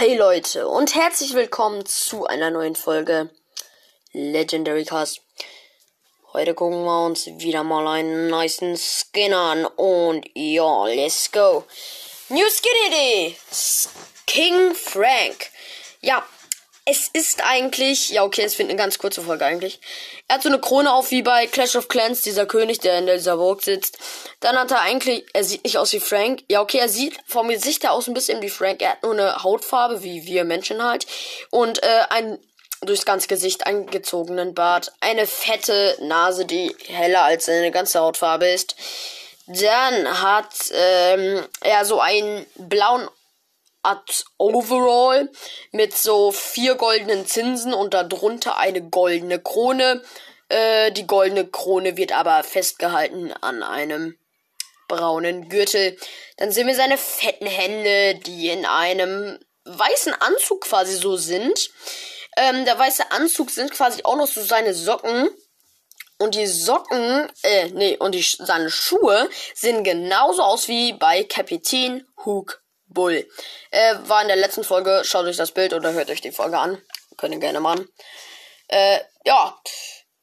Hi Leute und herzlich willkommen zu einer neuen Folge Legendary Cast. Heute gucken wir uns wieder mal einen niceen Skin an und ja, let's go. New Skin Idee! King Frank. Ja, es ist eigentlich, ja okay, es wird eine ganz kurze Folge eigentlich. Er hat so eine Krone auf wie bei Clash of Clans, dieser König, der in dieser Burg sitzt. Dann hat er eigentlich, er sieht nicht aus wie Frank. Ja okay, er sieht vom Gesicht her aus ein bisschen wie Frank. Er hat nur eine Hautfarbe, wie wir Menschen halt. Und äh, ein durchs ganze Gesicht eingezogenen Bart. Eine fette Nase, die heller als seine ganze Hautfarbe ist. Dann hat ähm, er so einen blauen Art Overall mit so vier goldenen Zinsen und darunter eine goldene Krone. Äh, die goldene Krone wird aber festgehalten an einem braunen Gürtel. Dann sehen wir seine fetten Hände, die in einem weißen Anzug quasi so sind. Ähm, der weiße Anzug sind quasi auch noch so seine Socken. Und die Socken, äh, nee, und die, seine Schuhe sehen genauso aus wie bei Kapitän Hook Bull. Äh, war in der letzten Folge. Schaut euch das Bild oder hört euch die Folge an. Könnt ihr gerne machen. Äh, ja.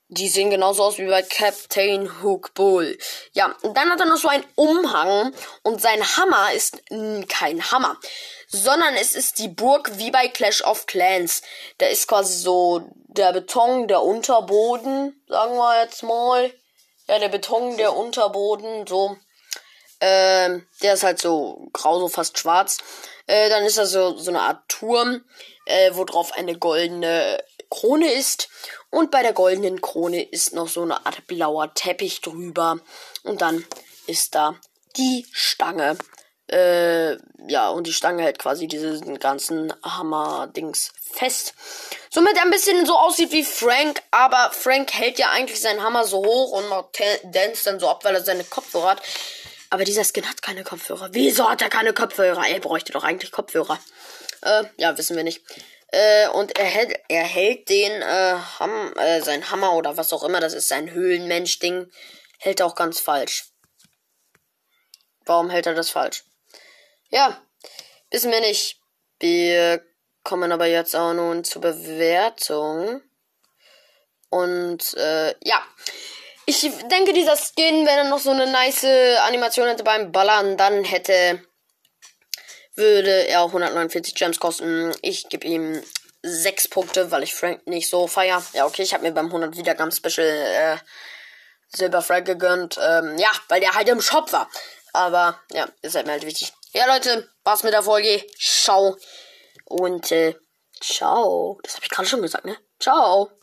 Die sehen genauso aus wie bei Captain Hook Bull. Ja, und dann hat er noch so einen Umhang und sein Hammer ist mh, kein Hammer, sondern es ist die Burg wie bei Clash of Clans. Da ist quasi so der Beton, der Unterboden, sagen wir jetzt mal. Ja, der Beton, der Unterboden, so. Ähm, der ist halt so grau, so fast schwarz. Äh, dann ist da so, so eine Art Turm, äh, wo drauf eine goldene Krone ist. Und bei der goldenen Krone ist noch so eine Art blauer Teppich drüber. Und dann ist da die Stange. Äh, ja, und die Stange hält quasi diesen ganzen Hammer-Dings fest. Somit ein bisschen so aussieht wie Frank, aber Frank hält ja eigentlich seinen Hammer so hoch und dance dann so ab, weil er seine Kopfhörer hat. Aber dieser Skin hat keine Kopfhörer. Wieso hat er keine Kopfhörer? Er bräuchte doch eigentlich Kopfhörer. Äh, ja, wissen wir nicht. Äh, und er hält, er hält den, äh, Ham, äh, sein Hammer oder was auch immer, das ist sein Höhlenmensch-Ding, hält auch ganz falsch. Warum hält er das falsch? Ja, wissen wir nicht. Wir kommen aber jetzt auch nun zur Bewertung. Und, äh, ja. Ich denke, dieser Skin, wenn er noch so eine nice Animation hätte beim Ballern, dann hätte, würde er auch 149 Gems kosten. Ich gebe ihm 6 Punkte, weil ich Frank nicht so feier. Ja, okay, ich habe mir beim 100 Wiedergaben Special äh, Silber Frank gegönnt. Ähm, ja, weil der halt im Shop war. Aber ja, ist halt mir halt wichtig. Ja, Leute, war's mit der Folge. Ciao. Und äh, ciao. Das habe ich gerade schon gesagt, ne? Ciao.